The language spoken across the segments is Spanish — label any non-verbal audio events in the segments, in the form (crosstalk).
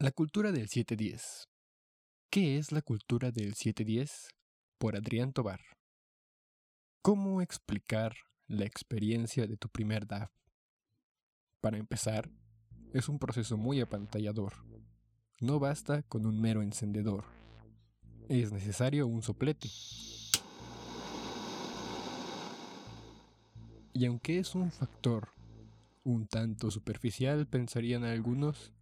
La cultura del 710. ¿Qué es la cultura del 710? Por Adrián Tobar. ¿Cómo explicar la experiencia de tu primer DAF? Para empezar, es un proceso muy apantallador. No basta con un mero encendedor. Es necesario un soplete. Y aunque es un factor un tanto superficial, pensarían algunos,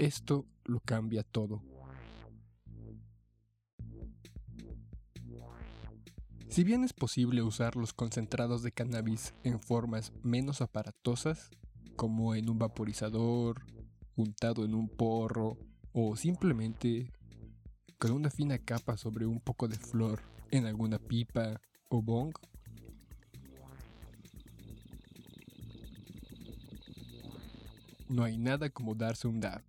esto lo cambia todo. Si bien es posible usar los concentrados de cannabis en formas menos aparatosas, como en un vaporizador, untado en un porro o simplemente con una fina capa sobre un poco de flor en alguna pipa o bong, no hay nada como darse un dab.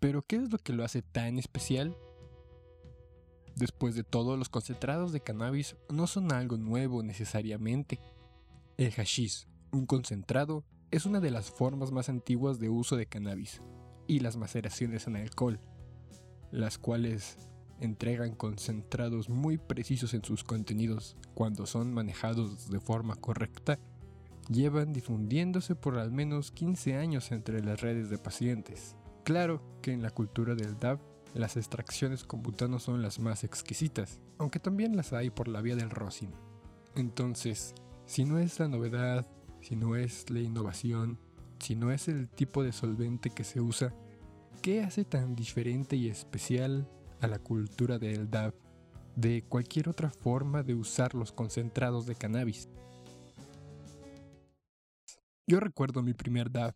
Pero ¿qué es lo que lo hace tan especial? Después de todo, los concentrados de cannabis no son algo nuevo necesariamente. El hashish, un concentrado, es una de las formas más antiguas de uso de cannabis, y las maceraciones en alcohol, las cuales entregan concentrados muy precisos en sus contenidos cuando son manejados de forma correcta, llevan difundiéndose por al menos 15 años entre las redes de pacientes. Claro que en la cultura del DAB las extracciones con butano son las más exquisitas, aunque también las hay por la vía del rosin. Entonces, si no es la novedad, si no es la innovación, si no es el tipo de solvente que se usa, ¿qué hace tan diferente y especial a la cultura del DAB de cualquier otra forma de usar los concentrados de cannabis? Yo recuerdo mi primer DAB,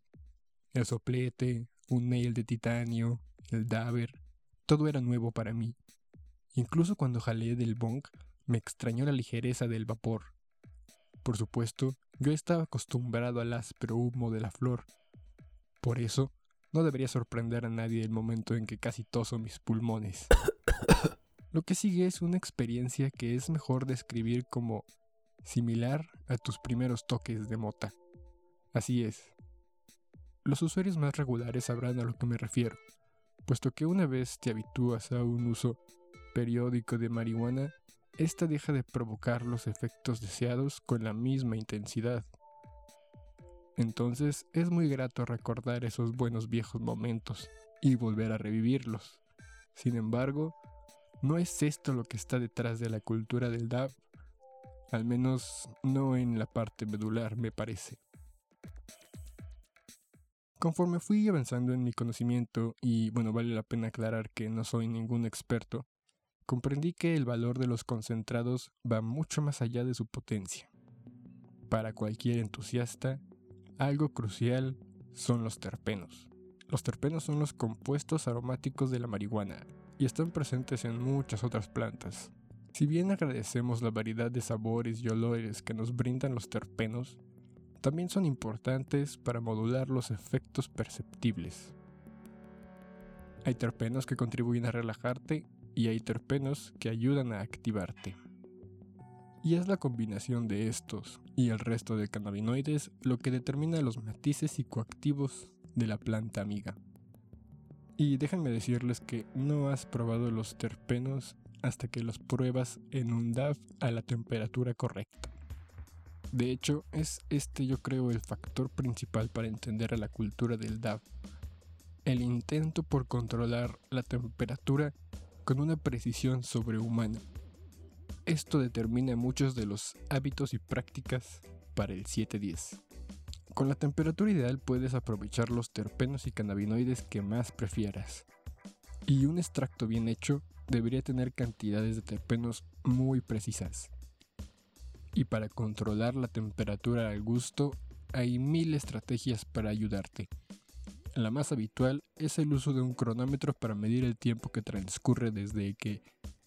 el soplete, un nail de titanio, el dabber, todo era nuevo para mí. Incluso cuando jalé del bong, me extrañó la ligereza del vapor. Por supuesto, yo estaba acostumbrado al áspero humo de la flor. Por eso, no debería sorprender a nadie el momento en que casi toso mis pulmones. (coughs) Lo que sigue es una experiencia que es mejor describir como similar a tus primeros toques de mota. Así es. Los usuarios más regulares sabrán a lo que me refiero puesto que una vez te habitúas a un uso periódico de marihuana, esta deja de provocar los efectos deseados con la misma intensidad. Entonces es muy grato recordar esos buenos viejos momentos y volver a revivirlos. Sin embargo, no es esto lo que está detrás de la cultura del DAB, al menos no en la parte medular me parece. Conforme fui avanzando en mi conocimiento, y bueno, vale la pena aclarar que no soy ningún experto, comprendí que el valor de los concentrados va mucho más allá de su potencia. Para cualquier entusiasta, algo crucial son los terpenos. Los terpenos son los compuestos aromáticos de la marihuana y están presentes en muchas otras plantas. Si bien agradecemos la variedad de sabores y olores que nos brindan los terpenos, también son importantes para modular los efectos perceptibles. Hay terpenos que contribuyen a relajarte y hay terpenos que ayudan a activarte. Y es la combinación de estos y el resto de cannabinoides lo que determina los matices psicoactivos de la planta amiga. Y déjenme decirles que no has probado los terpenos hasta que los pruebas en un DAF a la temperatura correcta. De hecho, es este yo creo el factor principal para entender a la cultura del DAB. El intento por controlar la temperatura con una precisión sobrehumana. Esto determina muchos de los hábitos y prácticas para el 710. Con la temperatura ideal puedes aprovechar los terpenos y cannabinoides que más prefieras. Y un extracto bien hecho debería tener cantidades de terpenos muy precisas. Y para controlar la temperatura al gusto, hay mil estrategias para ayudarte. La más habitual es el uso de un cronómetro para medir el tiempo que transcurre desde que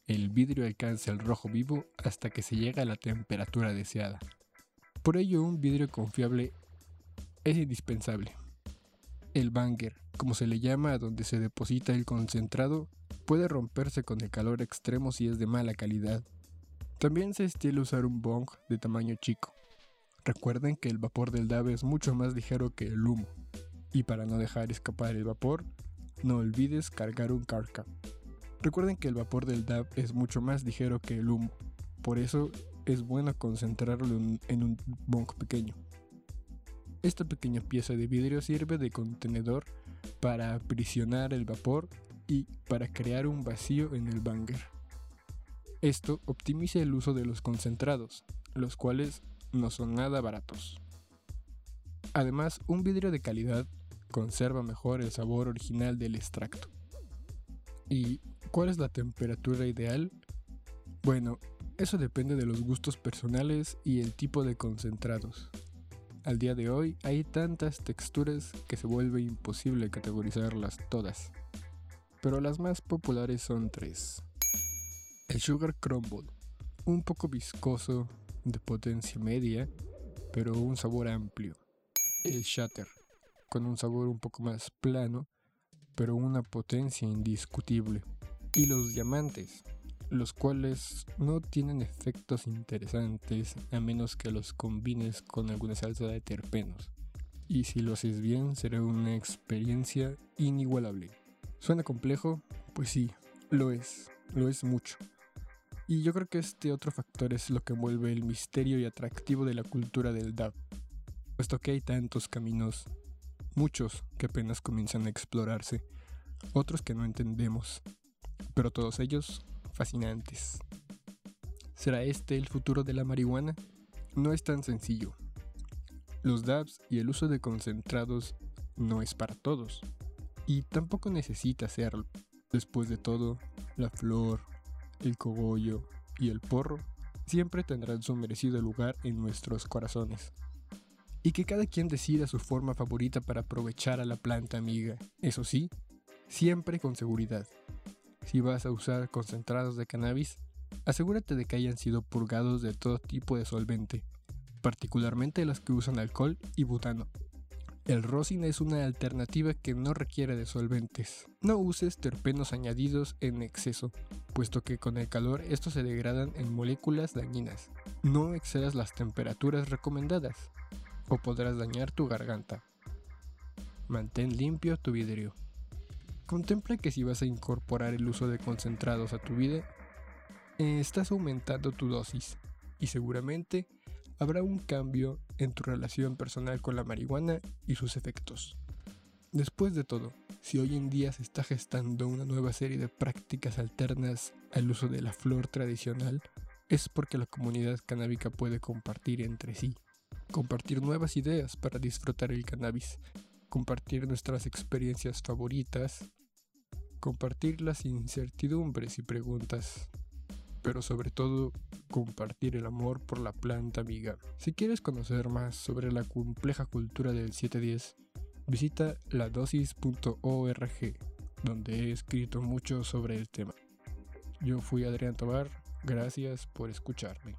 el vidrio alcanza el rojo vivo hasta que se llega a la temperatura deseada. Por ello, un vidrio confiable es indispensable. El banger, como se le llama a donde se deposita el concentrado, puede romperse con el calor extremo si es de mala calidad también se estila usar un bong de tamaño chico. Recuerden que el vapor del DAB es mucho más ligero que el humo. Y para no dejar escapar el vapor, no olvides cargar un carca. Recuerden que el vapor del DAB es mucho más ligero que el humo, por eso es bueno concentrarlo en un bong pequeño. Esta pequeña pieza de vidrio sirve de contenedor para aprisionar el vapor y para crear un vacío en el banger. Esto optimiza el uso de los concentrados, los cuales no son nada baratos. Además, un vidrio de calidad conserva mejor el sabor original del extracto. ¿Y cuál es la temperatura ideal? Bueno, eso depende de los gustos personales y el tipo de concentrados. Al día de hoy hay tantas texturas que se vuelve imposible categorizarlas todas, pero las más populares son tres. El Sugar Crumble, un poco viscoso, de potencia media, pero un sabor amplio. El Shatter, con un sabor un poco más plano, pero una potencia indiscutible. Y los diamantes, los cuales no tienen efectos interesantes a menos que los combines con alguna salsa de terpenos. Y si lo haces bien, será una experiencia inigualable. ¿Suena complejo? Pues sí, lo es, lo es mucho. Y yo creo que este otro factor es lo que envuelve el misterio y atractivo de la cultura del DAB, puesto que hay tantos caminos, muchos que apenas comienzan a explorarse, otros que no entendemos, pero todos ellos fascinantes. ¿Será este el futuro de la marihuana? No es tan sencillo. Los DABs y el uso de concentrados no es para todos. Y tampoco necesita serlo. Después de todo, la flor, el cogollo y el porro siempre tendrán su merecido lugar en nuestros corazones. Y que cada quien decida su forma favorita para aprovechar a la planta amiga. Eso sí, siempre con seguridad. Si vas a usar concentrados de cannabis, asegúrate de que hayan sido purgados de todo tipo de solvente, particularmente los que usan alcohol y butano. El rosin es una alternativa que no requiere de solventes. No uses terpenos añadidos en exceso, puesto que con el calor estos se degradan en moléculas dañinas. No excedas las temperaturas recomendadas, o podrás dañar tu garganta. Mantén limpio tu vidrio. Contempla que si vas a incorporar el uso de concentrados a tu vida, estás aumentando tu dosis y seguramente habrá un cambio en tu relación personal con la marihuana y sus efectos. Después de todo, si hoy en día se está gestando una nueva serie de prácticas alternas al uso de la flor tradicional, es porque la comunidad canábica puede compartir entre sí, compartir nuevas ideas para disfrutar el cannabis, compartir nuestras experiencias favoritas compartir las incertidumbres y preguntas, pero sobre todo compartir el amor por la planta amiga. Si quieres conocer más sobre la compleja cultura del 710, visita ladosis.org, donde he escrito mucho sobre el tema. Yo fui Adrián Tobar, gracias por escucharme.